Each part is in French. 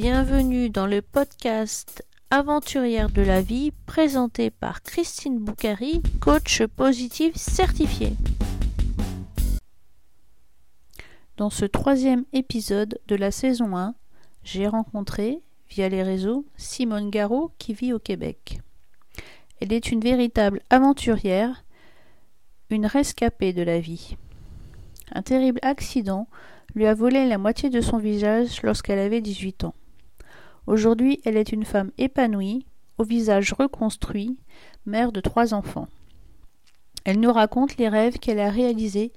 Bienvenue dans le podcast Aventurière de la vie présenté par Christine Boucari, coach positif certifié. Dans ce troisième épisode de la saison 1, j'ai rencontré, via les réseaux, Simone Garot qui vit au Québec. Elle est une véritable aventurière, une rescapée de la vie. Un terrible accident lui a volé la moitié de son visage lorsqu'elle avait 18 ans. Aujourd'hui, elle est une femme épanouie, au visage reconstruit, mère de trois enfants. Elle nous raconte les rêves qu'elle a réalisés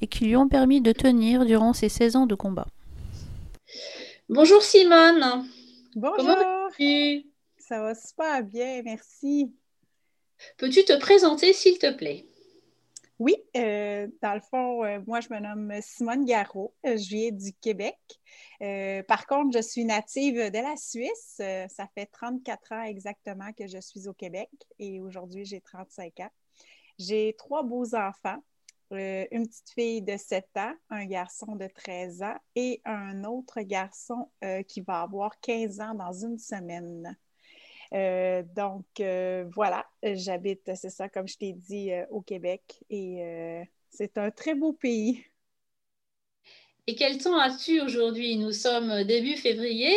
et qui lui ont permis de tenir durant ses 16 ans de combat. Bonjour Simone. Bonjour. Comment vas-tu? Ça va super bien, merci. Peux-tu te présenter s'il te plaît? Oui, euh, dans le fond, euh, moi, je me nomme Simone Garot. Euh, je viens du Québec. Euh, par contre, je suis native de la Suisse. Euh, ça fait 34 ans exactement que je suis au Québec et aujourd'hui, j'ai 35 ans. J'ai trois beaux enfants. Euh, une petite fille de 7 ans, un garçon de 13 ans et un autre garçon qui va avoir 15 ans dans une semaine. Donc, voilà, j'habite, c'est ça, comme je t'ai dit, au Québec et c'est un très beau pays. Et quel temps as-tu aujourd'hui? Nous sommes début février.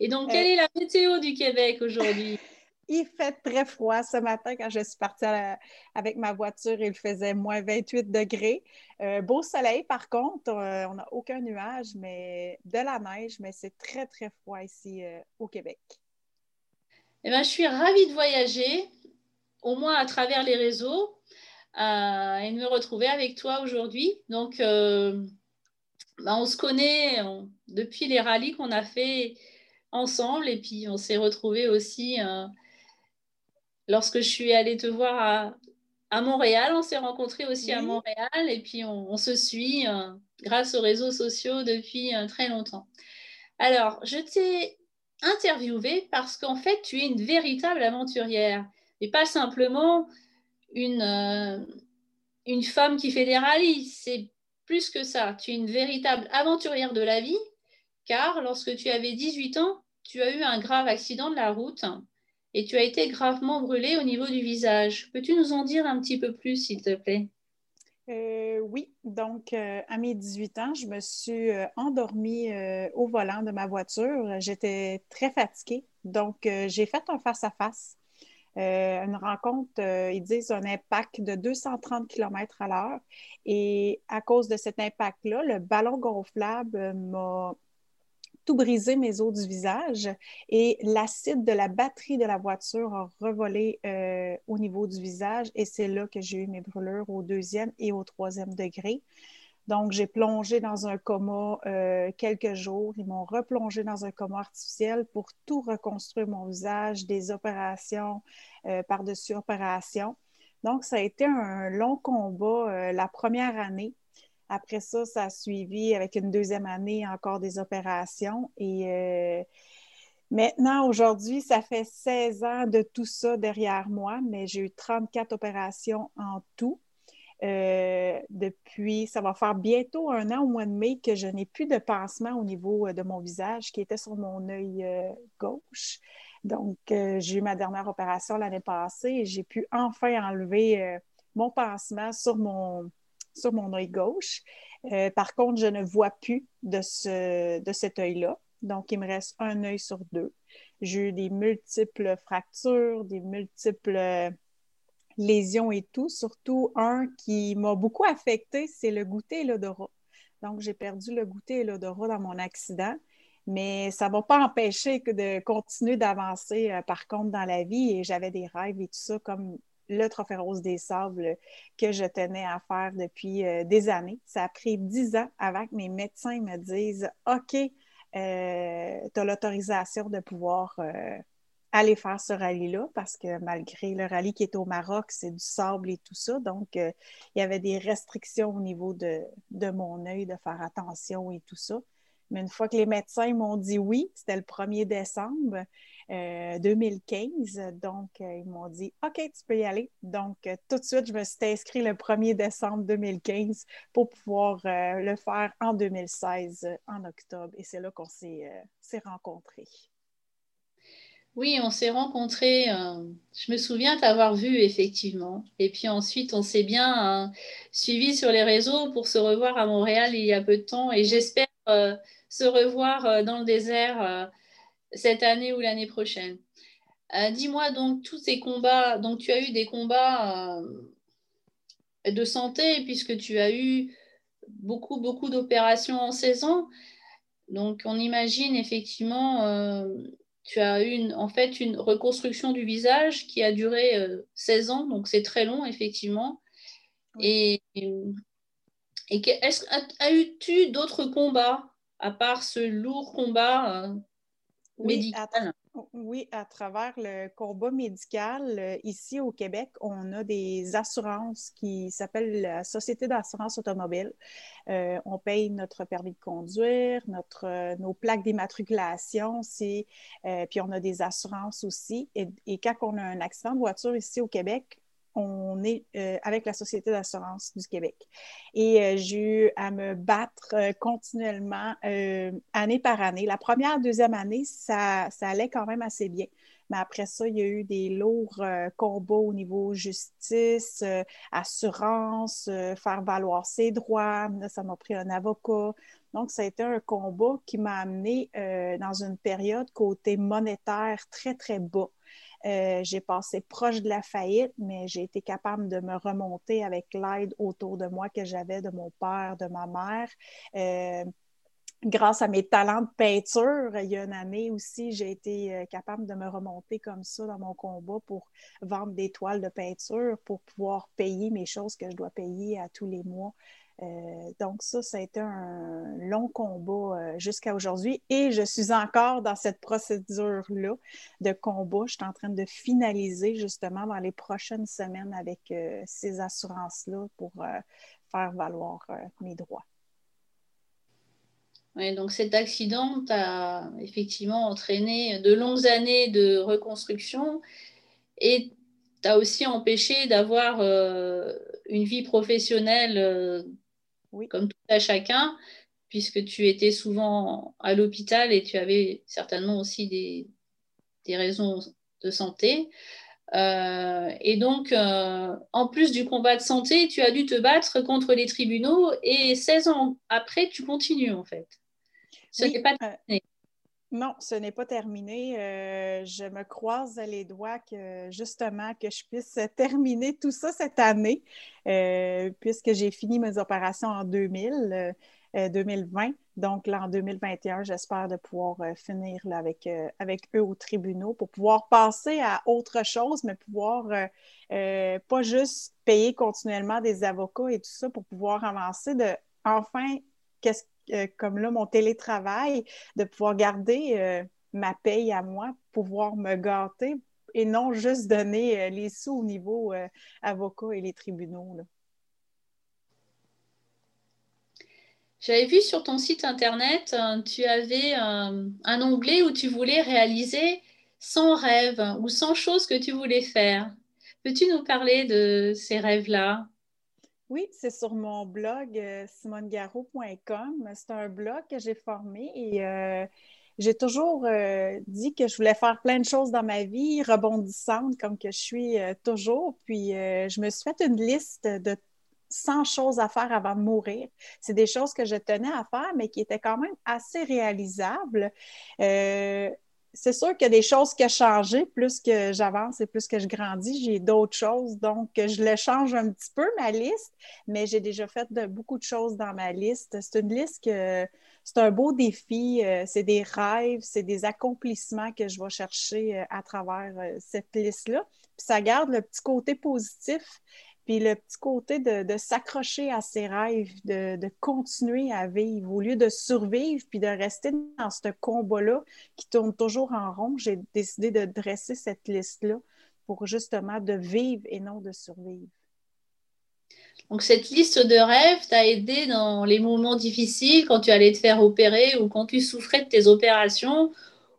Et donc, quelle est la météo du Québec aujourd'hui? Il fait très froid ce matin quand je suis partie la- avec ma voiture. Il faisait moins 28 degrés. Euh, beau soleil, par contre. euh, on n'a aucun nuage, mais de la neige, mais c'est très, très froid ici euh, au Québec. Eh bien, je suis ravie de voyager, au moins à travers les réseaux, euh, et de me retrouver avec toi aujourd'hui. Donc, euh, ben, on se connaît on- depuis les rallyes qu'on a fait ensemble, et puis on s'est retrouvés aussi euh, lorsque je suis allée te voir à, à Montréal. On s'est rencontrés aussi à. Montréal, et puis on, on se suit euh, grâce aux réseaux sociaux depuis euh, très longtemps. Alors, je t'ai interviewée parce qu'en fait, tu es une véritable aventurière et pas simplement une, euh, une femme qui fait des rallyes. C'est plus que ça. Tu es une véritable aventurière de la vie car lorsque tu avais 18 ans, tu as eu un grave accident de la route et tu as été gravement brûlée au niveau du visage. Peux-tu nous en dire un petit peu plus, s'il te plaît? Euh, oui, donc euh, à mes 18 ans, je me suis euh, endormie au volant de ma voiture. J'étais très fatiguée, donc j'ai fait un face-à-face. Euh, une rencontre, euh, ils disent un impact de 230 km à l'heure. Et à cause de cet impact-là, le ballon gonflable euh, m'a tout brisé mes os du visage et l'acide de la batterie de la voiture a revolé au niveau du visage et c'est là que j'ai eu mes brûlures au deuxième et au troisième degré. Donc, j'ai plongé dans un coma euh, quelques jours. Ils m'ont replongé dans un coma artificiel pour tout reconstruire mon visage, des opérations euh, par-dessus opérations. Donc, ça a été un long combat euh, la première année. Après ça, ça a suivi avec une deuxième année encore des opérations. Et maintenant, aujourd'hui, ça fait 16 ans de tout ça derrière moi, mais j'ai eu 34 opérations en tout. Euh, depuis, ça va faire bientôt un an au mois de mai que je n'ai plus de pansement au niveau euh, de mon visage qui était sur mon œil euh, gauche. Donc, j'ai eu ma dernière opération l'année passée et j'ai pu enfin enlever mon pansement sur mon, sur mon œil gauche. Par contre, je ne vois plus de, ce, de cet œil-là. Donc, il me reste un œil sur deux. J'ai eu des multiples fractures, des multiples lésions et tout. Surtout un qui m'a beaucoup affecté, c'est le goûter et l'odorat. Donc, j'ai perdu le goûter et l'odorat dans mon accident. Mais ça ne va pas empêcher que de continuer d'avancer, euh, par contre, dans la vie. Et j'avais des rêves et tout ça, comme le Trophée Rose des Sables que je tenais à faire depuis euh, des années. Ça a pris dix ans avant que mes médecins me disent OK, euh, tu as l'autorisation de pouvoir aller faire ce rallye-là parce que malgré le rallye qui est au Maroc, c'est du sable et tout ça. Donc, euh, il y avait des restrictions au niveau de, mon œil, de faire attention et tout ça. Mais une fois que les médecins m'ont dit oui, c'était le 1er décembre 2015. Euh, Donc, euh, ils m'ont dit OK, tu peux y aller. Donc, tout de suite, je me suis inscrit le 1er décembre 2015 pour pouvoir le faire en 2016, en octobre. Et c'est là qu'on s'est rencontrés. Oui, on s'est rencontrés. je me souviens t'avoir vu effectivement. Et puis ensuite, on s'est bien suivi sur les réseaux pour se revoir à Montréal il y a peu de temps. Et j'espère se revoir dans le désert cette année ou l'année prochaine. Euh, dis-moi donc tous ces combats, donc tu as eu des combats euh, de santé puisque tu as eu beaucoup, beaucoup d'opérations en 16 ans. Donc on imagine effectivement, euh, tu as eu en fait une reconstruction du visage qui a duré 16 ans, donc c'est très long effectivement. Et, et est-ce, as-tu d'autres combats à part ce lourd combat oui, À travers le combat médical, euh, ici au Québec, on a des assurances qui s'appellent la Société d'assurance automobile. Euh, on paye notre permis de conduire, notre, euh, nos plaques d'immatriculation, puis on a des assurances aussi. Et, et, quand on a un accident de voiture ici au Québec, on est euh, avec la Société d'assurance du Québec. Et euh, j'ai eu à me battre euh, continuellement, année par année. La première, deuxième année, ça, ça, allait quand même assez bien. Mais après ça, il y a eu des lourds combats au niveau justice, assurance, faire valoir ses droits. ça m'a pris un avocat. Donc, ça a été un combat qui m'a amené dans une période côté monétaire très, très bas. Euh, j'ai passé proche de la faillite, mais j'ai été capable de me remonter avec l'aide autour de moi que j'avais de mon père, de ma mère. Euh, grâce à mes talents de peinture, il y a une année aussi, j'ai été euh, capable de me remonter comme ça dans mon combat pour vendre des toiles de peinture, pour pouvoir payer mes choses que je dois payer à tous les mois. Euh, donc ça, ça a été un long combat euh, jusqu'à aujourd'hui et je suis encore dans cette procédure-là de combat. Je suis en train de finaliser justement dans les prochaines semaines avec euh, ces assurances-là pour faire valoir mes droits. Oui, donc cet accident t'a effectivement entraîné de longues années de reconstruction et t'a aussi empêché d'avoir une vie professionnelle comme tout à chacun, puisque tu étais souvent à l'hôpital et tu avais certainement aussi des, raisons de santé. Euh, et donc, euh, en plus du combat de santé, tu as dû te battre contre les tribunaux et 16 ans après, tu continues en fait. Ce n'est pas euh, terminé. Non, ce n'est pas terminé. je me croise les doigts que justement que je puisse terminer tout ça cette année. Euh, puisque j'ai fini mes opérations en 2000, 2020. Euh, Donc, là, en 2021, j'espère de pouvoir euh, finir avec, avec eux au tribunal pour pouvoir passer à autre chose, mais pouvoir pas juste payer continuellement des avocats et tout ça pour pouvoir avancer de enfin, qu'est-ce comme là, mon télétravail, de pouvoir garder ma paye à moi, pouvoir me gâter, et non juste donner euh, les sous au niveau euh, avocat et les tribunaux. J'avais vu sur ton site internet, euh, tu avais un, onglet où tu voulais réaliser 100 rêves ou 100 choses que tu voulais faire. Peux-tu nous parler de ces rêves-là? Oui, c'est sur mon blog simonegarou.com. C'est un blog que j'ai formé et j'ai toujours euh, dit que je voulais faire plein de choses dans ma vie, rebondissante comme que je suis euh, toujours. Puis euh, je me suis fait une liste de 100 choses à faire avant de mourir. C'est des choses que je tenais à faire, mais qui étaient quand même assez réalisables c'est sûr qu'il y a des choses qui ont changé. Plus que j'avance et plus que je grandis, j'ai d'autres choses. Donc, je le change un petit peu, ma liste, mais j'ai déjà fait beaucoup de choses dans ma liste. C'est une liste que c'est un beau défi. Euh, c'est des rêves, c'est des accomplissements que je vais chercher euh, à travers euh, cette liste-là. Puis ça garde le petit côté positif puis le petit côté de, s'accrocher à ses rêves, de, continuer à vivre, au lieu de survivre, puis de rester dans ce combat-là qui tourne toujours en rond, j'ai décidé de dresser cette liste-là pour justement de vivre et non de survivre. Donc cette liste de rêves t'a aidé dans les moments difficiles, quand tu allais te faire opérer ou quand tu souffrais de tes opérations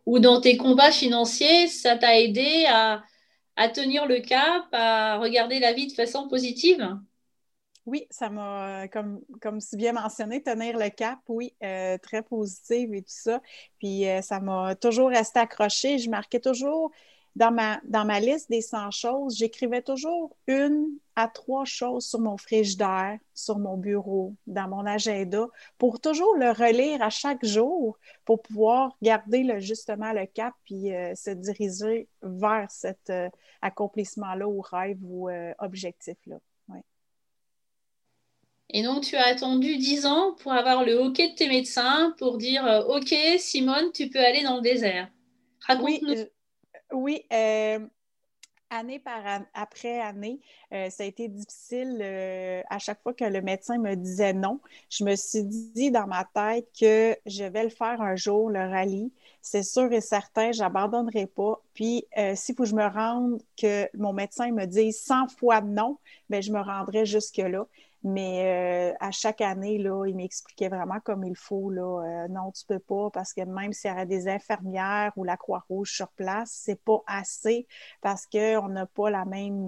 ou dans tes combats financiers, ça t'a aidé à, tenir le cap, à regarder la vie de façon positive? Oui, ça m'a, comme, comme si bien mentionné, tenir le cap, oui, euh, très positive et tout ça. Puis euh, ça m'a toujours resté accroché. Je marquais toujours dans ma, dans ma liste des 100 choses, j'écrivais toujours une à trois choses sur mon frigidaire, sur mon bureau, dans mon agenda, pour toujours le relire à chaque jour, pour pouvoir garder le, justement le cap puis euh, se diriger vers cet euh, accomplissement-là ou rêve ou euh, objectif-là. Et donc, tu as attendu 10 ans pour avoir le hockey de tes médecins pour dire OK, Simone, tu peux aller dans le désert. Raconte-nous. Oui, euh, année par après année, euh, ça a été difficile euh, à chaque fois que le médecin me disait non. Je me suis dit dans ma tête que je vais le faire un jour, le rallye. C'est sûr et certain, je n'abandonnerai pas. Puis, s'il faut que je me rende, que mon médecin me dise 100 fois non, bien, je me rendrai jusque-là. Mais euh, à chaque année, là, il m'expliquait vraiment comme il faut. Là, euh, non, tu peux pas, parce que même s'il y aurait des infirmières ou la Croix-Rouge sur place, c'est pas assez parce qu'on n'a pas la même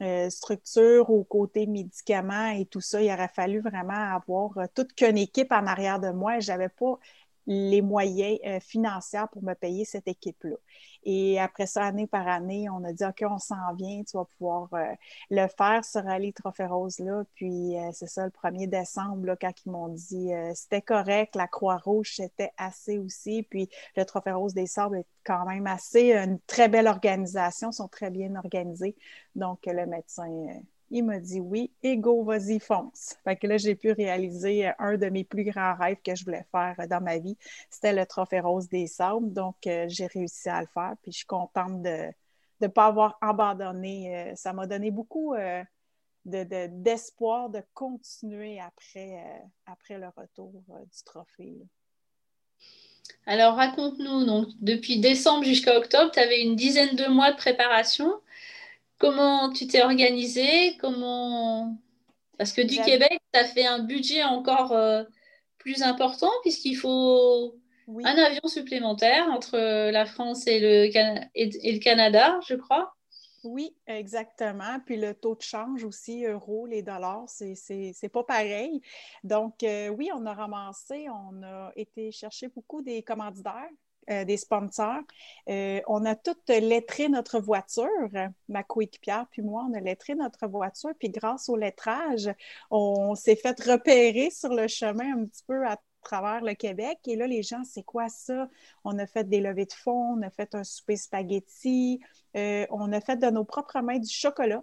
euh, structure au côté médicaments et tout ça. Il aurait fallu vraiment avoir toute qu'une équipe en arrière de moi. Je n'avais pas les moyens financiers pour me payer cette équipe-là. Et après ça, année par année, on a dit OK, on s'en vient, tu vas pouvoir euh, le faire, ce rallye Trophée Rose-là. Puis euh, c'est ça, le 1er décembre, là, quand ils m'ont dit euh, c'était correct, la Croix-Rouge, c'était assez aussi. Puis le Trophée Rose des Sables est quand même assez une très belle organisation, sont très bien organisés. Donc le médecin il m'a dit oui, et go, vas-y, fonce. Fait que là, j'ai pu réaliser euh, un de mes plus grands rêves que je voulais faire euh, dans ma vie. C'était le Trophée Rose des Sables. Donc, euh, j'ai réussi à le faire. Puis, je suis contente de ne pas avoir abandonné. ça m'a donné beaucoup d'espoir de, continuer après, après le retour du trophée. Alors, raconte-nous, donc, depuis décembre jusqu'à octobre, tu avais une dizaine de mois de préparation. Comment tu t'es organisé? Comment Parce que du Québec, tu as fait un budget encore euh, plus important puisqu'il faut un avion supplémentaire entre la France et le, et, le Canada, je crois. Oui, exactement. Puis le taux de change aussi, euros, les dollars, c'est pas pareil. Donc, euh, oui, on a ramassé, on a été chercher beaucoup des commanditaires euh, des sponsors. Euh, on a toutes lettré notre voiture, ma coéquipière puis moi, on a lettré notre voiture, puis grâce au lettrage, on s'est fait repérer sur le chemin un petit peu à travers le Québec. Et là, les gens, c'est quoi ça? On a fait des levées de fonds, on a fait un souper spaghetti, euh, on a fait de nos propres mains du chocolat.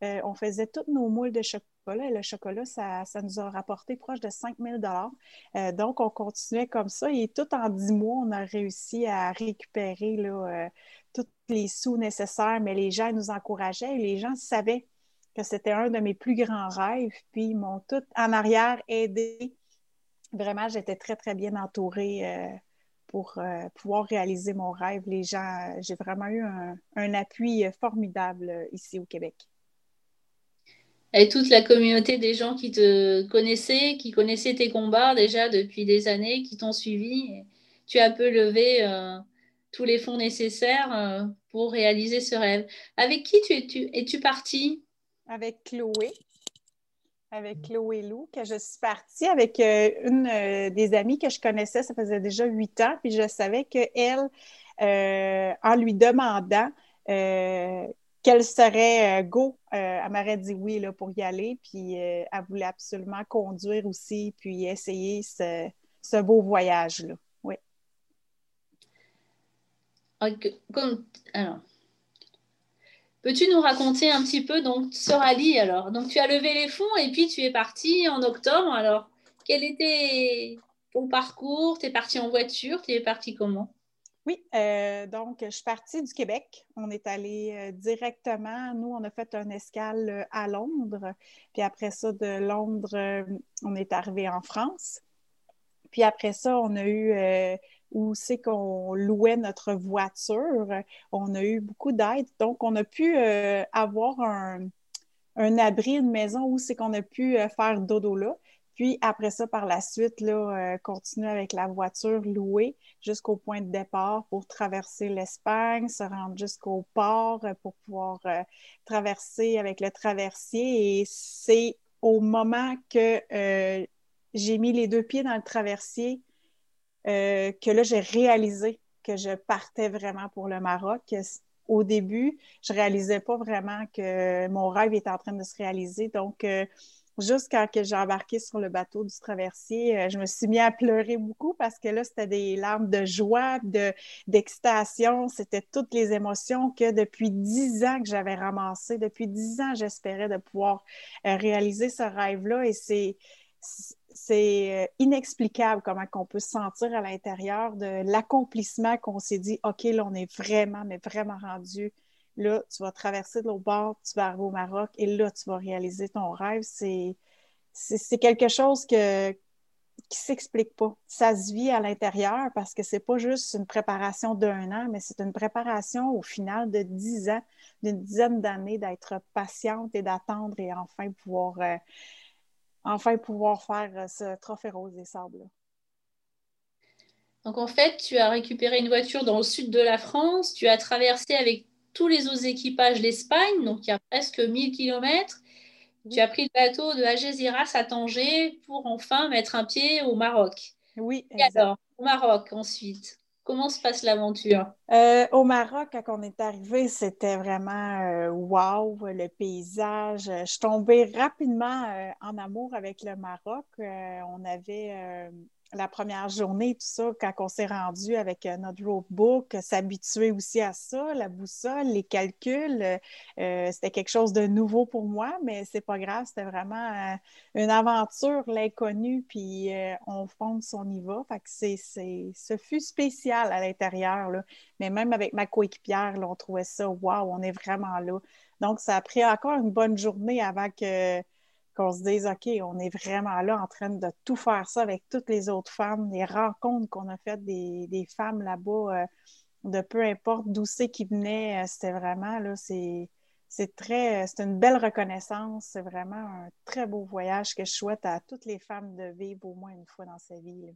On faisait toutes nos moules de chocolat le chocolat, ça, nous a rapporté proche de 5 000 euh, Donc, on continuait comme ça et tout en 10 mois, on a réussi à récupérer euh, tous les sous nécessaires, mais les gens nous encourageaient et les gens savaient que c'était un de mes plus grands rêves, puis ils m'ont tout en arrière aidé. Vraiment, j'étais très, très bien entourée euh, pour pouvoir réaliser mon rêve. Les gens, j'ai vraiment eu un appui formidable ici au Québec et toute la communauté des gens qui te connaissaient, qui connaissaient tes combats déjà depuis des années, qui t'ont suivi. tu as pu lever euh, tous les fonds nécessaires euh, pour réaliser ce rêve. Avec qui tu es-tu es-tu partie Avec Chloé. Avec Chloé Lou, que je suis partie avec euh, une des amies que je connaissais, ça faisait déjà huit ans, puis je savais qu'elle, en lui demandant qu'elle serait euh, go. Euh, elle m'aurait dit oui là, pour y aller. Puis euh, elle voulait absolument conduire aussi, puis essayer ce, beau voyage-là. Oui. Alors, peux-tu nous raconter un petit peu donc ce rallye alors? Donc tu as levé les fonds et puis tu es parti en octobre. Alors, quel était ton parcours? Tu es parti en voiture? Tu es parti comment? Oui, euh, donc je suis partie du Québec. On est allé euh, directement, nous, on a fait un escale euh, à Londres. Puis après ça, de Londres, on est arrivé en France. Puis après ça, on a eu où c'est qu'on louait notre voiture. On a eu beaucoup d'aide. Donc, on a pu avoir un, un abri, une maison où c'est qu'on a pu faire dodo là. Puis après ça, par la suite, là, euh, continuer avec la voiture louée jusqu'au point de départ pour traverser l'Espagne, se rendre jusqu'au port euh, pour pouvoir euh, traverser avec le traversier. Et c'est au moment que j'ai mis les deux pieds dans le traversier que là, j'ai réalisé que je partais vraiment pour le Maroc. Au début, je réalisais pas vraiment que mon rêve était en train de se réaliser. Donc, Juste quand j'ai embarqué sur le bateau du traversier, euh, je me suis mis à pleurer beaucoup parce que là, c'était des larmes de joie, de, d'excitation. C'était toutes les émotions que depuis dix ans que j'avais ramassées. Depuis dix ans, j'espérais de pouvoir euh, réaliser ce rêve-là. Et c'est, c'est euh, inexplicable comment on peut se sentir à l'intérieur de l'accomplissement qu'on s'est dit, OK, là, on est vraiment, mais vraiment rendu Là, tu vas traverser de l'autre bord, tu vas arriver au Maroc et là, tu vas réaliser ton rêve. C'est, c'est, quelque chose que, qui ne s'explique pas. Ça se vit à l'intérieur parce que c'est pas juste une préparation d'un an, mais c'est une préparation au final de dix ans, d'une dizaine d'années d'être patiente et d'attendre et enfin pouvoir, euh, enfin pouvoir faire euh, ce trophée rose des sables. Donc en fait, tu as récupéré une voiture dans le sud de la France, tu as traversé avec tous les autres équipages l'Espagne, donc il y a presque 1000 km. Tu as pris le bateau de Algeciras à Tanger pour enfin mettre un pied au Maroc. Oui. Et alors, au Maroc ensuite, comment se passe l'aventure? Euh, Au Maroc, quand on est arrivé, c'était vraiment euh, wow, le paysage. Je suis tombée rapidement euh, en amour avec le Maroc. on avait la première journée, tout ça, quand on s'est rendu avec euh, notre roadbook, s'habituer aussi à ça, la boussole, les calculs, euh, c'était quelque chose de nouveau pour moi, mais c'est pas grave, c'était vraiment euh, une aventure, l'inconnu, puis on fonce, on y va. Fait que c'est, ce fut spécial à l'intérieur, mais même avec ma coéquipière, on trouvait ça, waouh, on est vraiment là. Donc, ça a pris encore une bonne journée avant que qu'on se dise, OK, on est vraiment là en train de tout faire ça avec toutes les autres femmes, les rencontres qu'on a faites des, femmes là-bas, euh, de peu importe d'où c'est qui venaient, euh, c'était vraiment, là, c'est, c'est très, c'est une belle reconnaissance, c'est vraiment un très beau voyage que je souhaite à toutes les femmes de vivre au moins une fois dans sa vie.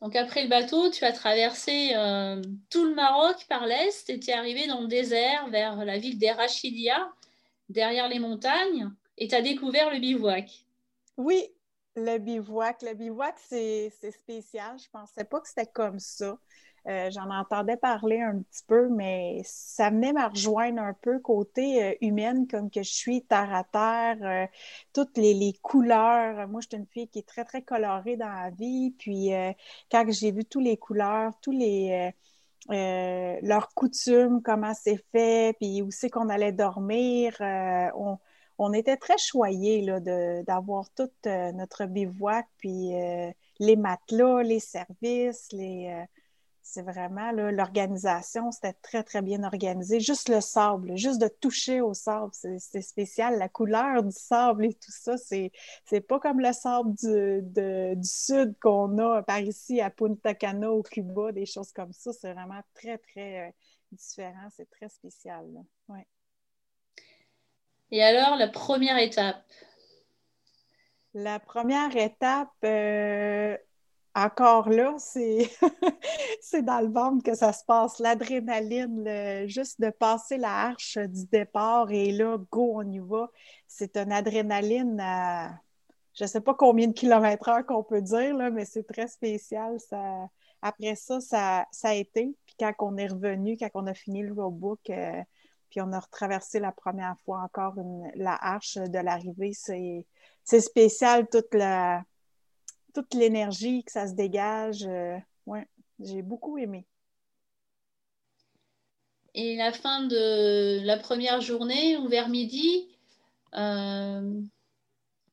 Donc après le bateau, tu as traversé euh, tout le Maroc par l'est et tu es arrivé dans le désert vers la ville d'Erachidia derrière les montagnes et tu as découvert le bivouac. Oui, le bivouac. Le bivouac, c'est spécial. Je ne pensais pas que c'était comme ça. Euh, j'en entendais parler un petit peu, mais ça venait me rejoindre un peu côté euh, humaine, comme que je suis terre à terre, euh, toutes les, les, couleurs. Moi, je suis une fille qui est très, très colorée dans la vie. Puis, quand j'ai vu toutes les couleurs, tous les euh, leurs coutumes, comment c'est fait, puis où c'est qu'on allait dormir. Euh, on, était très choyés d'avoir tout euh, notre bivouac, puis les matelas, les services, les, c'est vraiment l'organisation, c'était très, très bien organisé. Juste le sable, juste de toucher au sable, c'est spécial. La couleur du sable et tout ça, c'est pas comme le sable du, du sud qu'on a par ici à Punta Cana au Cuba, des choses comme ça. C'est vraiment très, très euh, différent. C'est très spécial. Ouais. Et alors, la première étape? La première étape, euh, encore là, c'est dans le ventre que ça se passe. L'adrénaline, juste de passer la arche du départ et là, go, on y va. C'est une adrénaline à je ne sais pas combien de kilomètres heure qu'on peut dire, mais c'est très spécial. Ça... Après ça, ça, a été. Puis quand on est revenu, quand on a fini le roadbook, euh, puis on a retraversé la première fois encore la arche de l'arrivée, c'est spécial toute la toute l'énergie que ça se dégage. Euh, ouais, j'ai beaucoup aimé. Et la fin de la première journée, ou vers midi, euh,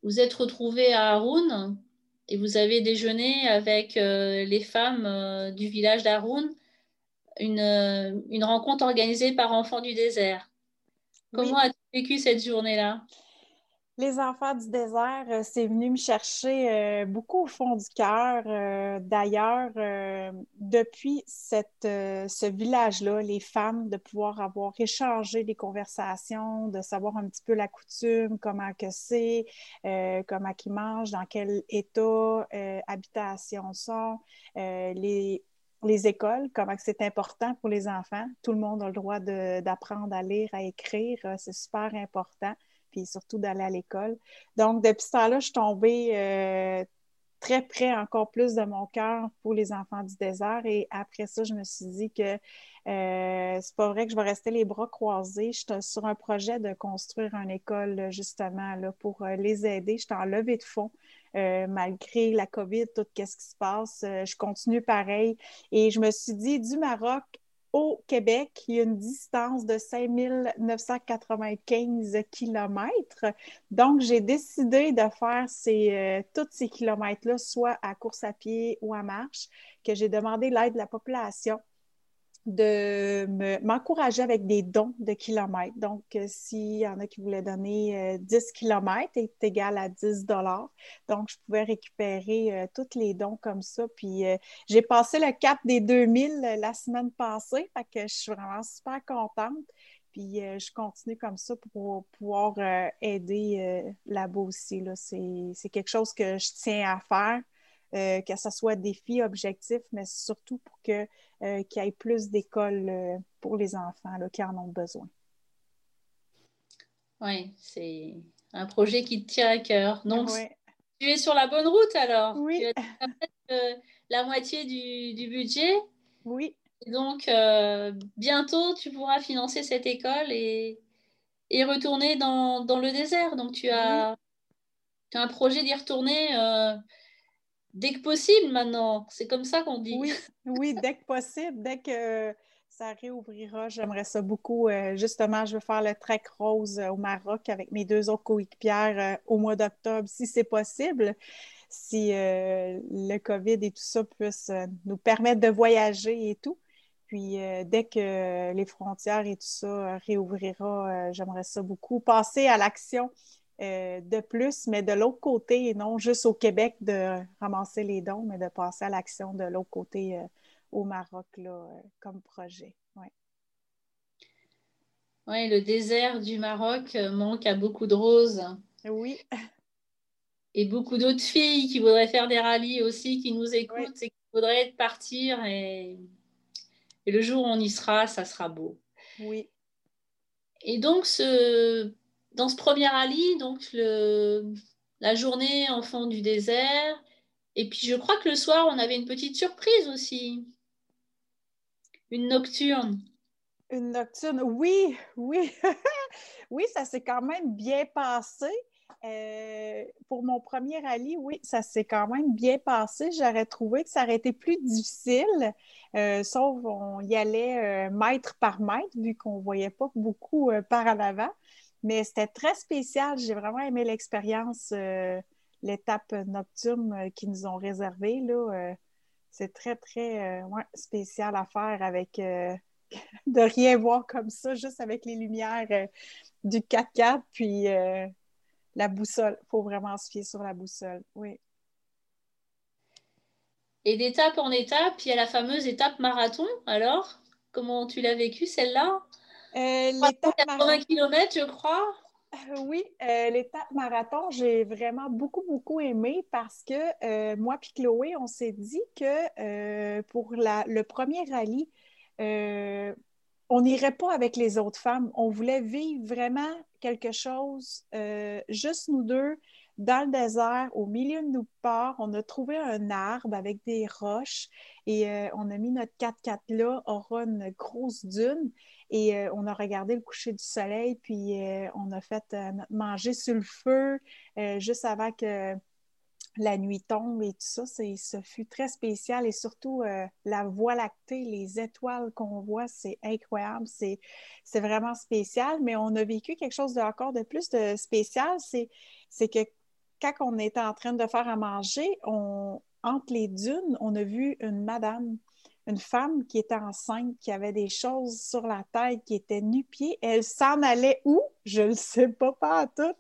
vous êtes retrouvés à Haroun et vous avez déjeuné avec euh, les femmes du village d'Haroun, une, une, rencontre organisée par Enfants du désert. Comment as-tu vécu cette journée-là? Les enfants du désert, euh, c'est venu me chercher euh, beaucoup au fond du cœur. Euh, d'ailleurs, depuis ce village-là, les femmes, de pouvoir avoir échangé des conversations, de savoir un petit peu la coutume, comment que c'est, comment qu'ils mangent, dans quel état, habitation sont, les, les écoles, comment c'est important pour les enfants. Tout le monde a le droit d'apprendre à lire, à écrire. C'est super important puis surtout d'aller à l'école. Donc, depuis ce temps-là, je suis tombée euh, très près encore plus de mon cœur pour les enfants du désert. Et après ça, je me suis dit que euh, c'est pas vrai que je vais rester les bras croisés. Je suis sur un projet de construire une école justement là, pour euh, les aider. Je suis en levée de fonds. malgré la COVID, tout ce qui se passe, je continue pareil. Et je me suis dit, du Maroc au Québec, il y a une distance de 5995 kilomètres. Donc, j'ai décidé de faire ces, euh, tous ces kilomètres-là, soit à course à pied ou à marche, que j'ai demandé l'aide de la population de m'encourager avec des dons de kilomètres. Donc, euh, s'il y en a qui voulaient donner 10 euh, kilomètres, est égal à 10 dollars. Donc, je pouvais récupérer euh, tous les dons comme ça. Puis, j'ai passé le cap des 2000 la semaine passée. Fait que je suis vraiment super contente. Puis, je continue comme ça pour pouvoir aider là-bas aussi. C'est quelque chose que je tiens à faire. Que ce soit défi, objectif, mais surtout pour que euh, qu'il y ait plus d'écoles euh, pour les enfants qui en ont besoin. Oui, c'est un projet qui te tient à cœur. Donc, tu es sur la bonne route alors. Oui. Tu as euh, la moitié du, budget. Oui. donc, bientôt, tu pourras financer cette école et, et retourner dans, dans, le désert. Donc, tu as, tu as un projet d'y retourner dès que possible maintenant. C'est comme ça qu'on dit. Oui, oui, dès que possible, dès que ça réouvrira, j'aimerais ça beaucoup. Euh, justement, je veux faire le trek rose euh, au Maroc avec mes deux autres coéquipières euh, au mois d'octobre, si c'est possible. Si le COVID et tout ça puisse nous permettre de voyager et tout. Puis dès que les frontières et tout ça réouvrira, j'aimerais ça beaucoup. Passer à l'action euh, de plus, mais de l'autre côté, et non juste au Québec de ramasser les dons, mais de passer à l'action de l'autre côté euh, au Maroc là, euh, comme projet. Oui, ouais, le désert du Maroc manque à beaucoup de roses. Oui. Et beaucoup d'autres filles qui voudraient faire des rallyes aussi, qui nous écoutent et qui voudraient partir. Et... et le jour où on y sera, ça sera beau. Oui. Et donc, ce dans ce premier rallye, donc la journée en fond du désert. Et puis je crois que le soir, on avait une petite surprise aussi. Une nocturne. Une nocturne, oui, oui. oui, ça s'est quand même bien passé. Euh, pour mon premier rallye, oui, ça s'est quand même bien passé. J'aurais trouvé que ça aurait été plus difficile, euh, sauf on y allait euh, mètre par mètre, vu qu'on ne voyait pas beaucoup par en avant. Mais c'était très spécial. J'ai vraiment aimé l'expérience, euh, l'étape nocturne euh, qu'ils nous ont réservée. Euh, c'est très, très spécial à faire avec de rien voir comme ça, juste avec les lumières du 4x4, puis la boussole. Il faut vraiment se fier sur la boussole. Oui. Et d'étape en étape, il y a la fameuse étape marathon. Alors, comment tu l'as vécue celle-là? L'étape 80 km, je crois. Euh, oui, euh, l'étape marathon, j'ai vraiment beaucoup, beaucoup aimé parce que moi et Chloé, on s'est dit que pour le premier rallye, on n'irait pas avec les autres femmes. On voulait vivre vraiment quelque chose, juste nous deux, dans le désert, au milieu de nous part. On a trouvé un arbre avec des roches et on a mis notre 4x4 là, aura une grosse dune. Et euh, on a regardé le coucher du soleil, puis euh, on a fait euh, manger sur le feu juste avant que la nuit tombe et tout ça. Ce fut très spécial et surtout la voie lactée, les étoiles qu'on voit, c'est incroyable. C'est vraiment spécial, mais on a vécu quelque chose encore de plus de spécial. C'est que quand on était en train de faire à manger, on, entre les dunes, on a vu une madame une femme qui était enceinte, qui avait des choses sur la tête, qui était nu-pied. Elle s'en allait où? Je ne sais pas, pas tout.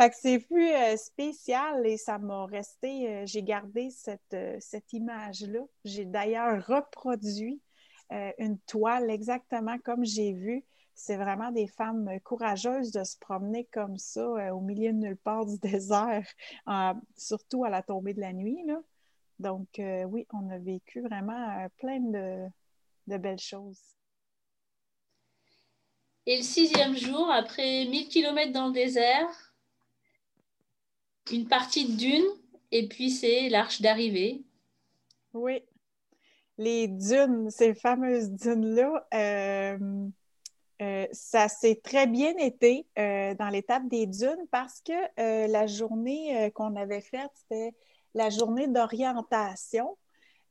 Fait que c'est plus euh, spécial et ça m'a resté, euh, j'ai gardé cette, euh, cette image-là. J'ai d'ailleurs reproduit une toile exactement comme j'ai vu. C'est vraiment des femmes courageuses de se promener comme ça au milieu de nulle part du désert, surtout à la tombée de la nuit. Là. Donc, euh, oui, on a vécu vraiment euh, plein de, belles choses. Et le sixième jour, après 1000 km dans le désert, une partie de dune, et puis c'est l'arche d'arrivée. Oui. Les dunes, ces fameuses dunes-là, euh, ça s'est très bien été dans l'étape des dunes parce que la journée qu'on avait faite, c'était la journée d'orientation.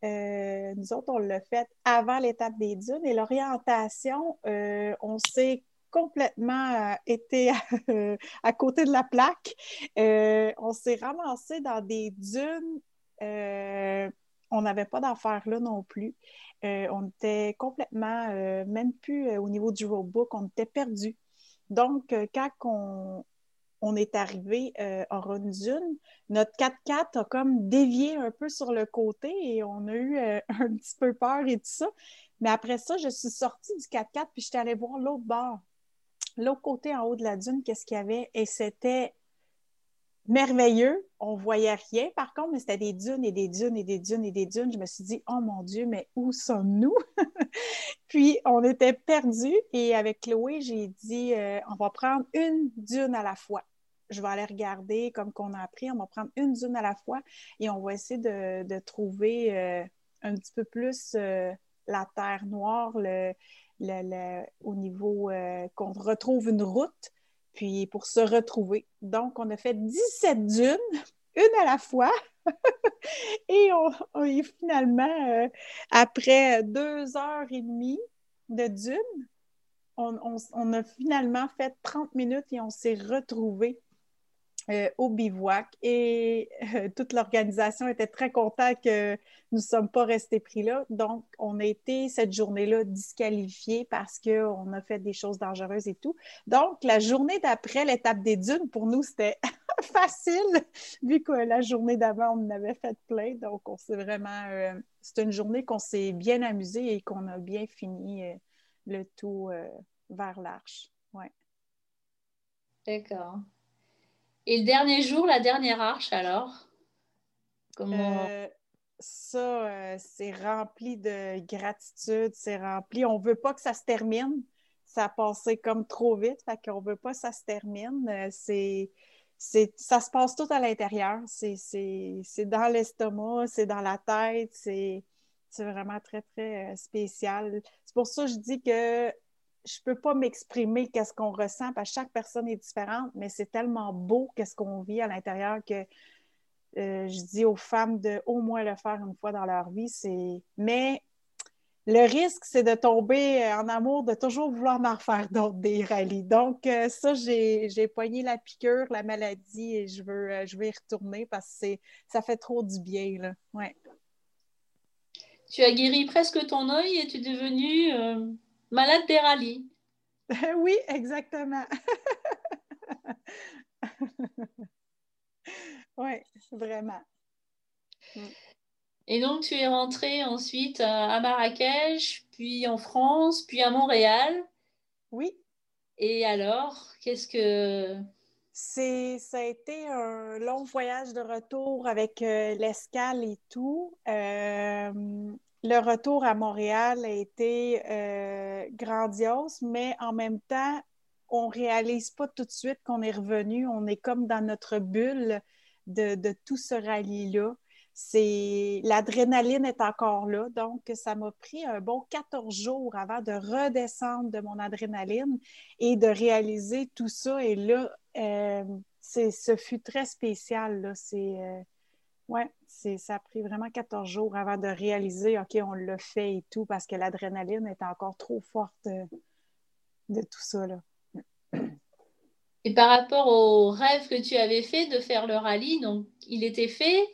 Euh, nous autres, on l'a fait avant l'étape des dunes et l'orientation, euh, on s'est complètement euh, été à côté de la plaque. on s'est ramassé dans des dunes. on n'avait pas d'affaires là non plus. on était complètement, même plus au niveau du roadbook, on était perdu. Donc, quand on, on est arrivé euh, à Ronzune, notre 4x4 a comme dévié un peu sur le côté et on a eu euh, un petit peu peur et tout ça. Mais après ça, je suis sortie du 4x4 puis j'étais allée voir l'autre bord, l'autre côté en haut de la dune, qu'est-ce qu'il y avait? Et c'était merveilleux. On voyait rien, par contre, mais c'était des dunes et des dunes et des dunes et des dunes. Je me suis dit, oh mon Dieu, mais où sommes-nous? Puis, on était perdus et avec Chloé, j'ai dit, euh, on va prendre une dune à la fois je vais aller regarder comme qu'on a appris. On va prendre une dune à la fois et on va essayer de, trouver euh, un petit peu plus euh, la terre noire le, au niveau euh, qu'on retrouve une route, puis pour se retrouver. Donc, on a fait 17 dunes, une à la fois. et on, est finalement, après deux heures et demie de dunes, on, on, a finalement fait 30 minutes et on s'est retrouvés euh, au bivouac et euh, toute l'organisation était très contente que nous ne sommes pas restés pris là. Donc, on a été cette journée-là disqualifiés parce qu'on a fait des choses dangereuses et tout. Donc, la journée d'après l'étape des dunes, pour nous, c'était facile, vu que la journée d'avant, on en avait fait plein. Donc, on s'est vraiment. Euh, c'est une journée qu'on s'est bien amusé et qu'on a bien fini le tout vers l'arche. Ouais. D'accord. Et le dernier jour, la dernière arche, alors? Comment... Euh, ça, euh, c'est rempli de gratitude, c'est rempli. On ne veut pas que ça se termine. Ça a passé comme trop vite, fait qu'on ne veut pas que ça se termine. Euh, c'est, c'est, ça se passe tout à l'intérieur. C'est, c'est, c'est dans l'estomac, c'est dans la tête, c'est, c'est vraiment très, très spécial. C'est pour ça que je dis que je peux pas m'exprimer qu'est-ce qu'on ressent parce que chaque personne est différente, mais c'est tellement beau qu'est-ce qu'on vit à l'intérieur que euh, je dis aux femmes de au moins le faire une fois dans leur vie. C'est mais le risque, c'est de tomber en amour, de toujours vouloir en refaire d'autres des rallyes. Donc, euh, ça, j'ai, poigné la piqûre, la maladie, et je veux, euh, je vais y retourner parce que ça fait trop du bien. Là. Ouais. Tu as guéri presque ton œil et tu es devenue Malade des rallyes. oui, exactement. oui, vraiment. Et donc, tu es rentrée ensuite à Marrakech, puis en France, puis à Montréal. Oui. Et alors, qu'est-ce que... C'est, ça a été un long voyage de retour avec euh, l'escale et tout. Euh, le retour à Montréal a été euh, grandiose, mais en même temps, on ne réalise pas tout de suite qu'on est revenu. On est comme dans notre bulle de, tout ce rallye-là. C'est l'adrénaline est encore là, donc ça m'a pris un bon 14 jours avant de redescendre de mon adrénaline et de réaliser tout ça. Et là, euh, ce fut très spécial. C'est euh, ouais, ça a pris vraiment 14 jours avant de réaliser, OK, on l'a fait et tout, parce que l'adrénaline est encore trop forte euh, de, tout ça. Là. Et par rapport au rêve que tu avais fait de faire le rallye, donc il était fait,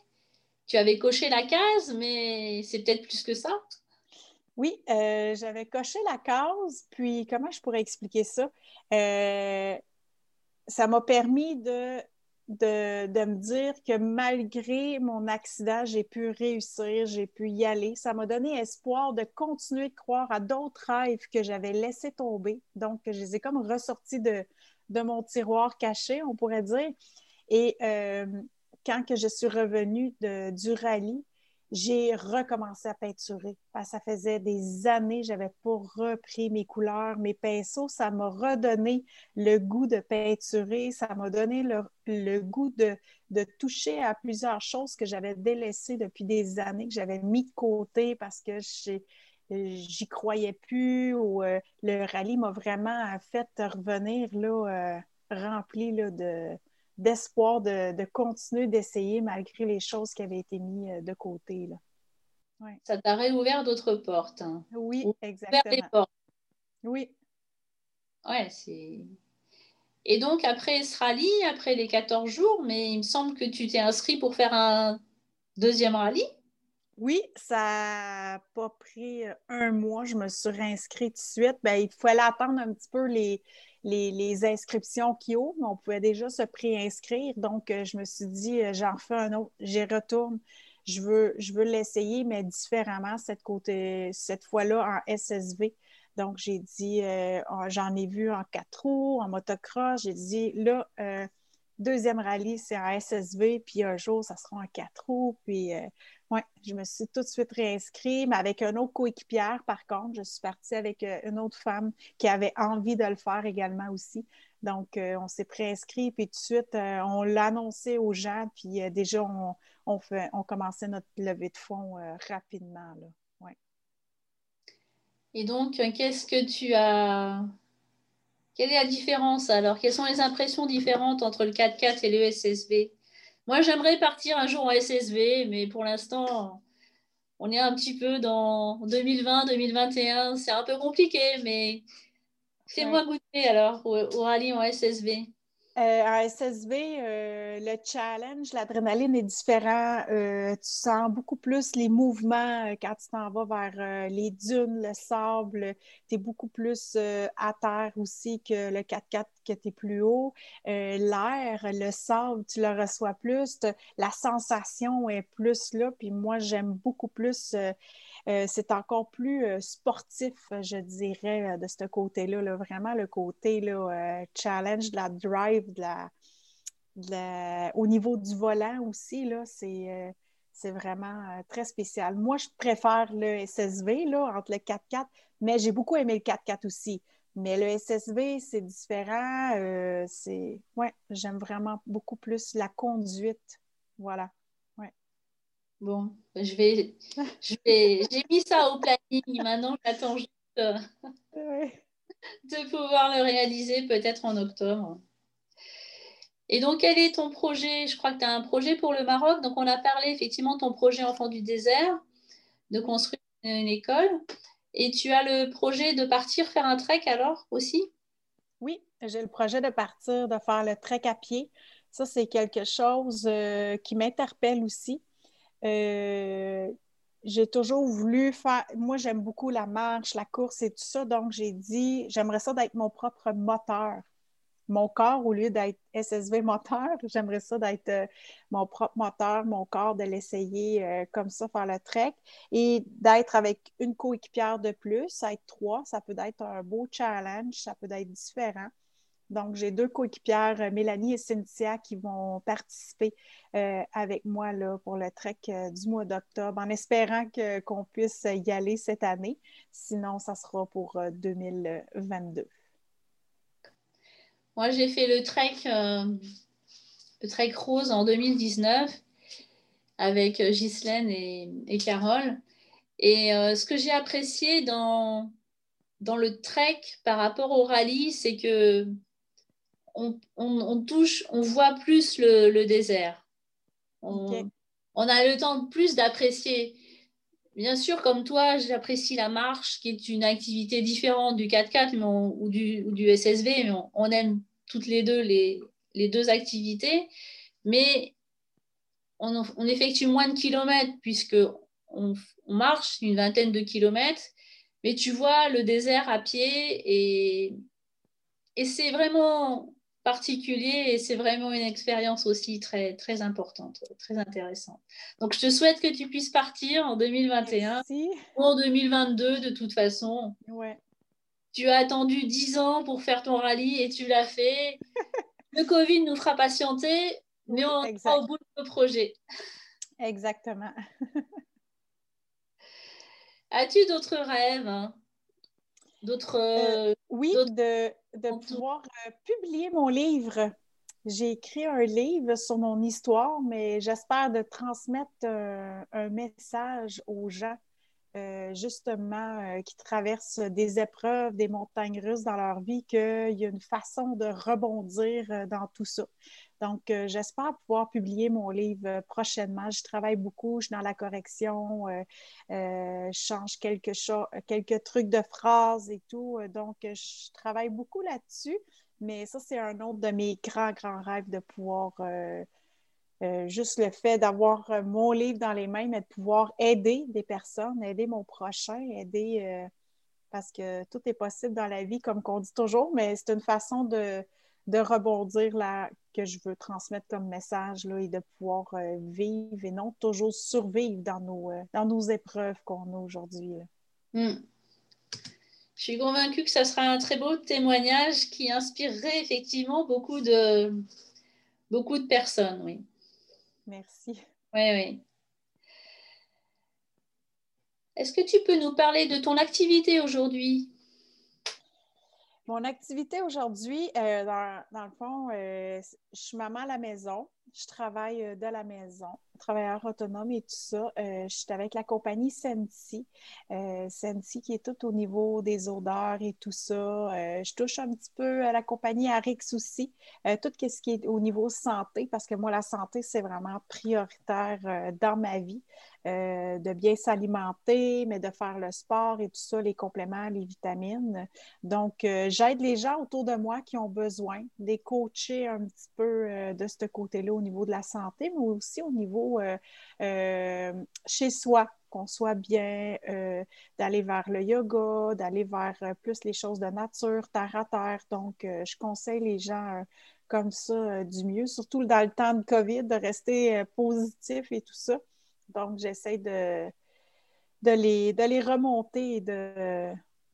tu avais coché la case, mais c'est peut-être plus que ça? Oui, euh, j'avais coché la case, puis comment je pourrais expliquer ça? Euh, ça m'a permis de, de, me dire que malgré mon accident, j'ai pu réussir, j'ai pu y aller. Ça m'a donné espoir de continuer de croire à d'autres rêves que j'avais laissés tomber. Donc, je les ai comme ressortis de, de mon tiroir caché, on pourrait dire. Et euh, quand que je suis revenue de, du rallye, j'ai recommencé à peinturer. ça faisait des années, j'avais pas repris mes couleurs, mes pinceaux. Ça m'a redonné le goût de peinturer. Ça m'a donné le, goût de, toucher à plusieurs choses que j'avais délaissées depuis des années, que j'avais mis de côté parce que j'y croyais plus ou euh, le rallye m'a vraiment fait revenir là, euh, rempli là, de, d'espoir de, continuer d'essayer malgré les choses qui avaient été mises euh, de côté. Là. Ça t'a réouvert d'autres portes. Hein. Oui, exactement. Oui. Ouais, c'est. Et donc, après ce rallye, après les 14 jours, mais il me semble que tu t'es inscrit pour faire un deuxième rallye. Oui, ça n'a pas pris un mois. Je me suis réinscrite tout de suite. Ben, il fallait attendre un petit peu les, les, inscriptions qui ouvrent, on pouvait déjà se préinscrire. Donc, euh, je me suis dit, euh, j'en fais un autre, j'y retourne. Je veux, je veux l'essayer, mais différemment cette, fois-là en SSV. Donc, j'ai dit, euh, j'en ai vu en quatre roues, en motocross. J'ai dit, là, deuxième rallye, c'est en SSV, puis un jour, ça sera en quatre roues. Puis, oui, je me suis tout de suite réinscrite, mais avec un autre coéquipière, par contre. Je suis partie avec euh, une autre femme qui avait envie de le faire également aussi. Donc, euh, on s'est préinscrit, puis tout de suite, euh, on l'a annoncé aux gens, puis déjà, on, fait, on commençait notre levée de fonds rapidement. Là. Ouais. Et donc, qu'est-ce que tu as. Quelle est la différence alors? Quelles sont les impressions différentes entre le 4x4 et le SSV moi, j'aimerais partir un jour en SSV, mais pour l'instant, on est un petit peu dans 2020, 2021. C'est un peu compliqué, mais fais-moi goûter alors au, au rallye en SSV. Euh, en SSV, euh, le challenge, l'adrénaline est différent. Euh, tu sens beaucoup plus les mouvements quand tu t'en vas vers les dunes, le sable. Tu es beaucoup plus à terre aussi que le 4x4 que tu es plus haut. L'air, le sable, tu le reçois plus. La sensation est plus là. Puis moi, j'aime beaucoup plus euh, c'est encore plus euh, sportif, je dirais, euh, de ce côté-là. Vraiment le côté challenge, de la drive, au niveau du volant aussi, c'est vraiment très spécial. Moi, je préfère le SSV là, entre le 4x4, mais j'ai beaucoup aimé le 4x4 aussi. Mais le SSV, c'est différent. c'est ouais, j'aime vraiment beaucoup plus la conduite. Voilà. Bon, je vais, je vais, j'ai mis ça au planning. Maintenant, j'attends juste euh, de pouvoir le réaliser peut-être en octobre. Et donc, quel est ton projet? Je crois que tu as un projet pour le Maroc. Donc, on a parlé effectivement de ton projet Enfant du désert, de construire une école. Et tu as le projet de partir faire un trek alors aussi? Oui, j'ai le projet de partir, de faire le trek à pied. Ça, c'est quelque chose euh, qui m'interpelle aussi. Euh, j'ai toujours voulu faire. Moi, j'aime beaucoup la marche, la course et tout ça. Donc, j'ai dit, j'aimerais ça d'être mon propre moteur. Mon corps, au lieu d'être SSV moteur, j'aimerais ça d'être euh, mon propre moteur, mon corps, de l'essayer euh, comme ça, faire le trek et d'être avec une coéquipière de plus, être trois, ça peut être un beau challenge, ça peut être différent. Donc, j'ai deux coéquipières, euh, Mélanie et Cynthia, qui vont participer euh, avec moi là, pour le trek euh, du mois d'octobre, en espérant qu'on puisse y aller cette année. Sinon, ça sera pour 2022. Moi, j'ai fait le trek, le trek rose en 2019 avec Ghislaine et, et Carole. Et ce que j'ai apprécié dans, dans le trek par rapport au rallye, c'est que on, touche, on voit plus le, désert. On, a le temps plus d'apprécier. Bien sûr, comme toi, j'apprécie la marche, qui est une activité différente du 4x4 ou, du, SSV, mais on, aime toutes les deux les, deux activités. Mais on, effectue moins de kilomètres puisque on, marche une vingtaine de kilomètres mais tu vois le désert à pied et, et c'est vraiment particulier et c'est vraiment une expérience aussi très, très importante, très intéressante. Donc, je te souhaite que tu puisses partir en 2021 ou en 2022 de toute façon. Ouais. Tu as attendu 10 ans pour faire ton rallye et tu l'as fait. Le Covid nous fera patienter, mais on sera au bout de nos projets. Exactement. As-tu d'autres rêves hein? D'autres. Euh, oui, de, pouvoir euh, publier mon livre. J'ai écrit un livre sur mon histoire, mais j'espère de transmettre euh, un message aux gens euh, justement, euh, qui traversent des épreuves, des montagnes russes dans leur vie, qu'il y a une façon de rebondir dans tout ça. Donc, j'espère pouvoir publier mon livre prochainement. Je travaille beaucoup, je suis dans la correction, je change quelque chose, quelques trucs de phrases et tout. Donc, je travaille beaucoup là-dessus, mais ça, c'est un autre de mes grands, grands rêves de pouvoir euh, juste le fait d'avoir euh, mon livre dans les mains, mais de pouvoir aider des personnes, aider mon prochain, aider euh, parce que tout est possible dans la vie, comme qu'on dit toujours, mais c'est une façon de, rebondir là, que je veux transmettre comme message là, et de pouvoir vivre et non toujours survivre dans nos, dans nos épreuves qu'on a aujourd'hui. Hmm. Je suis convaincue que ça sera un très beau témoignage qui inspirerait effectivement beaucoup de, beaucoup de personnes, oui. Merci. Oui, oui. Est-ce que tu peux nous parler de ton activité aujourd'hui? Mon activité aujourd'hui, euh, dans, le fond, euh, je suis maman à la maison. Je travaille euh, de la maison, travailleur autonome et tout ça. je suis avec la compagnie Senti. Senti qui est tout au niveau des odeurs et tout ça. je touche un petit peu à la compagnie Arix aussi. tout ce qui est au niveau santé, parce que moi, la santé, c'est vraiment prioritaire dans ma vie. Euh, de bien s'alimenter, mais de faire le sport et tout ça, les compléments, les vitamines. Donc, euh, j'aide les gens autour de moi qui ont besoin, les coacher un petit peu euh, de ce côté-là au niveau de la santé, mais aussi au niveau chez soi, qu'on soit bien, d'aller vers le yoga, d'aller vers plus les choses de nature, terre à terre. Donc, je conseille les gens comme ça du mieux, surtout dans le temps de COVID, de rester positif et tout ça. Donc, j'essaie de, de, les, de remonter et de,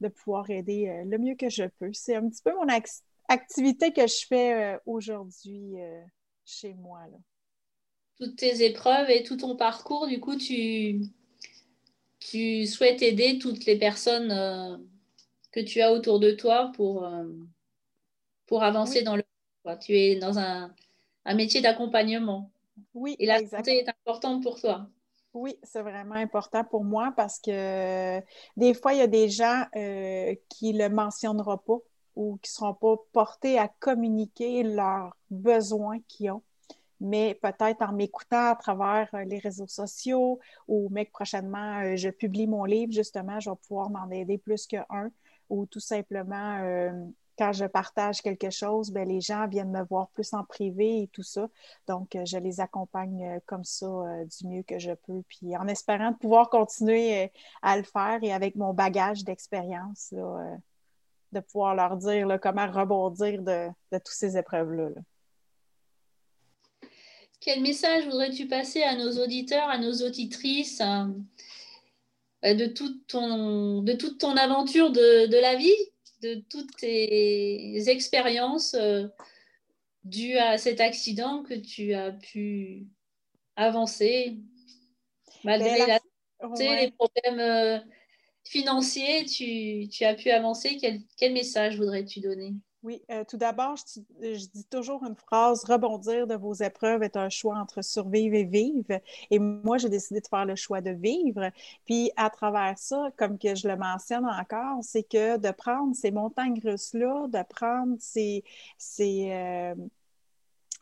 pouvoir aider euh, le mieux que je peux. C'est un petit peu mon activité que je fais euh, aujourd'hui euh, chez moi. Toutes tes épreuves et tout ton parcours, du coup, tu, tu souhaites aider toutes les personnes que tu as autour de toi pour, pour avancer dans le... Tu es dans un, métier d'accompagnement. Oui, Et la santé est importante pour toi. Oui, c'est vraiment important pour moi parce que des fois, il y a des gens euh, qui ne le mentionneront pas ou qui ne seront pas portés à communiquer leurs besoins qu'ils ont. Mais peut-être en m'écoutant à travers euh, les réseaux sociaux ou mais prochainement, euh, je publie mon livre, justement, je vais pouvoir m'en aider plus qu'un ou tout simplement quand je partage quelque chose, ben, les gens viennent me voir plus en privé et tout ça. Donc, euh, je les accompagne euh, comme ça euh, du mieux que je peux. Puis en espérant de pouvoir continuer à le faire et avec mon bagage d'expérience, de pouvoir leur dire comment rebondir de, toutes ces épreuves-là. Quel message voudrais-tu passer à nos auditeurs, à nos auditrices de toute ton, de toute ton aventure de la vie? De toutes tes expériences euh, dues à cet accident que tu as pu avancer malgré ben, la... les problèmes euh, financiers, tu, tu, as pu avancer. Quel, quel message voudrais-tu donner? Oui, euh, tout d'abord, je, dis toujours une phrase, rebondir de vos épreuves est un choix entre survivre et vivre. Et moi, j'ai décidé de faire le choix de vivre. Puis à travers ça, comme que je le mentionne encore, c'est que de prendre ces montagnes russes-là, de prendre ces, ces, euh,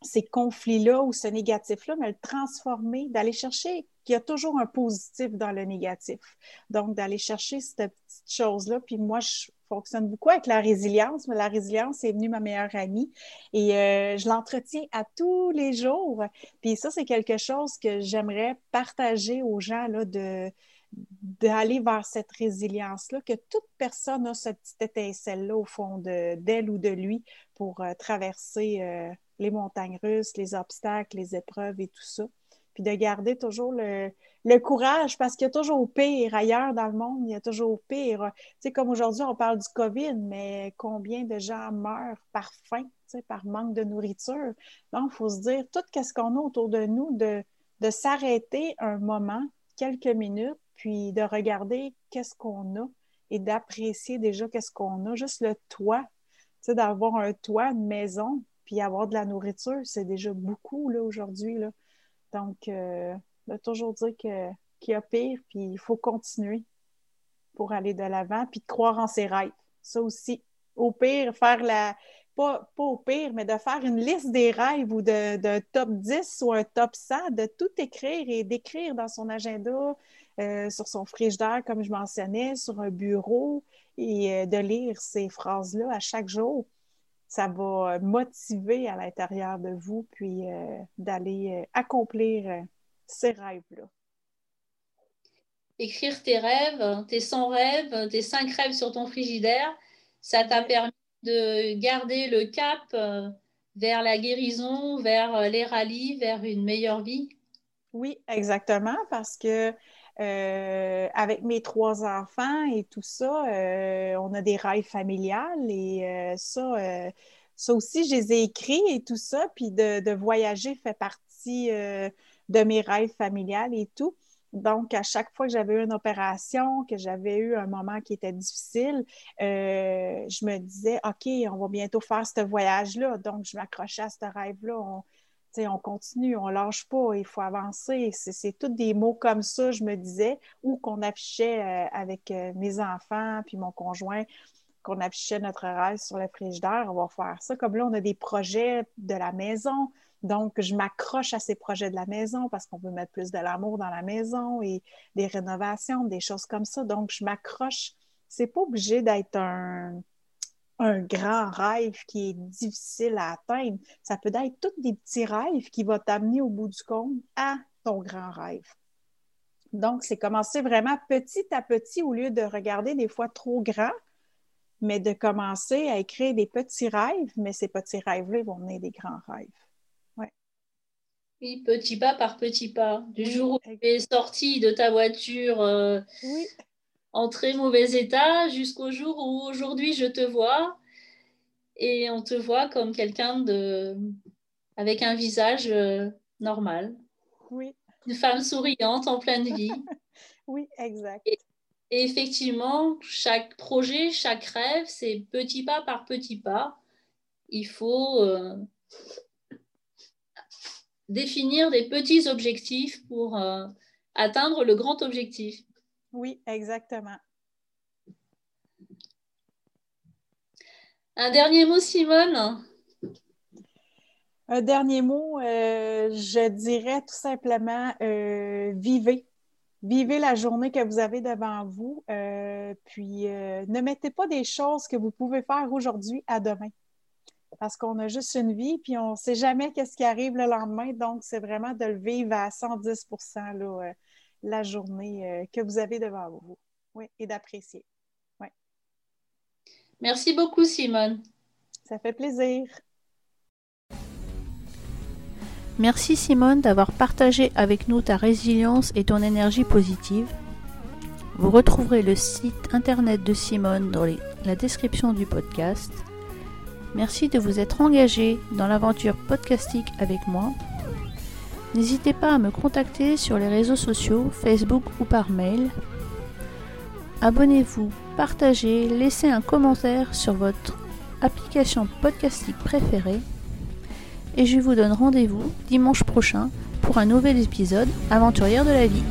ces conflits-là ou ce négatif-là, mais le transformer, d'aller chercher qu'il y a toujours un positif dans le négatif. Donc, d'aller chercher cette petite chose-là. Puis moi, je fonctionne beaucoup avec la résilience, mais la résilience est venue ma meilleure amie et euh, je l'entretiens à tous les jours. Puis ça, c'est quelque chose que j'aimerais partager aux gens de, d'aller vers cette résilience-là, que toute personne a cette petite étincelle-là au fond d'elle ou de lui pour euh, traverser euh, les montagnes russes, les obstacles, les épreuves et tout ça. Puis de garder toujours le, courage, parce qu'il y a toujours pire ailleurs dans le monde, il y a toujours pire. Tu sais, comme aujourd'hui, on parle du COVID, mais combien de gens meurent par faim, tu sais, par manque de nourriture? Donc, il faut se dire, tout ce qu'on a autour de nous, de, de s'arrêter un moment, quelques minutes, puis de regarder qu'est-ce qu'on a et d'apprécier déjà qu'est-ce qu'on a. Juste le toit, tu sais, d'avoir un toit, une maison, puis avoir de la nourriture, c'est déjà beaucoup, là, aujourd'hui, là. Donc, euh, de toujours dire qu'il y a pire, puis il faut continuer pour aller de l'avant, puis de croire en ses rêves. Ça aussi. Au pire, faire la. Pas, pas au pire, mais de faire une liste des rêves ou de, de top 10 ou un top 100, de tout écrire et d'écrire dans son agenda, euh, sur son frigidaire, comme je mentionnais, sur un bureau, et euh, de lire ces phrases-là à chaque jour ça va motiver à l'intérieur de vous, puis euh, d'aller accomplir ces rêves-là. Écrire tes rêves, tes 100 rêves, tes 5 rêves sur ton frigidaire, ça t'a permis de garder le cap euh, vers la guérison, vers euh, les rallyes, vers une meilleure vie? Oui, exactement, parce que euh, avec mes trois enfants et tout ça, on a des rêves familiales et ça, ça aussi, je les ai écrits et tout ça, puis de, voyager fait partie de mes rêves familiales et tout. Donc, à chaque fois que j'avais eu une opération, que j'avais eu un moment qui était difficile, euh, je me disais, OK, on va bientôt faire ce voyage-là. Donc, je m'accrochais à ce rêve-là. On continue, on lâche pas, il faut avancer. C'est tous des mots comme ça, je me disais, ou qu'on affichait euh, avec euh, mes enfants puis mon conjoint, qu'on affichait notre rêve sur le frigidaire, on va faire ça. Comme là, on a des projets de la maison, donc, je m'accroche à ces projets de la maison parce qu'on veut mettre plus de l'amour dans la maison et des rénovations, des choses comme ça. Donc, je m'accroche. C'est pas obligé d'être un, grand rêve qui est difficile à atteindre. Ça peut être tous des petits rêves qui vont t'amener au bout du compte à ton grand rêve. Donc, c'est commencer vraiment petit à petit au lieu de regarder des fois trop grand, mais de commencer à écrire des petits rêves, mais ces petits rêves-là vont mener des grands rêves petit pas par petit pas. Du jour où tu es sorti de ta voiture euh, en très mauvais état jusqu'au jour où aujourd'hui je te vois et on te voit comme quelqu'un de avec un visage euh, normal. Oui. Une femme souriante en pleine vie. oui, exact. Et, effectivement, chaque projet, chaque rêve, c'est petit pas par petit pas. Il faut euh, définir des petits objectifs pour euh, atteindre le grand objectif. Oui, exactement. Un dernier mot, Simone? Un dernier mot, euh, je dirais tout simplement euh, vivez. Vivez la journée que vous avez devant vous, puis ne mettez pas des choses que vous pouvez faire aujourd'hui à demain parce qu'on a juste une vie, puis on ne sait jamais qu'est-ce qui arrive le lendemain. Donc, c'est vraiment de le vivre à 110% là, euh, la journée euh, que vous avez devant vous. Oui, et d'apprécier. Oui. Merci beaucoup, Simone. Ça fait plaisir. Merci Simone d'avoir partagé avec nous ta résilience et ton énergie positive. Vous retrouverez le site internet de Simone dans la description du podcast. Merci de vous être engagé dans l'aventure podcastique avec moi. N'hésitez pas à me contacter sur les réseaux sociaux, Facebook ou par mail. Abonnez-vous, partagez, laissez un commentaire sur votre application podcastique préférée. Et je vous donne rendez-vous dimanche prochain pour un nouvel épisode Aventurière de la vie.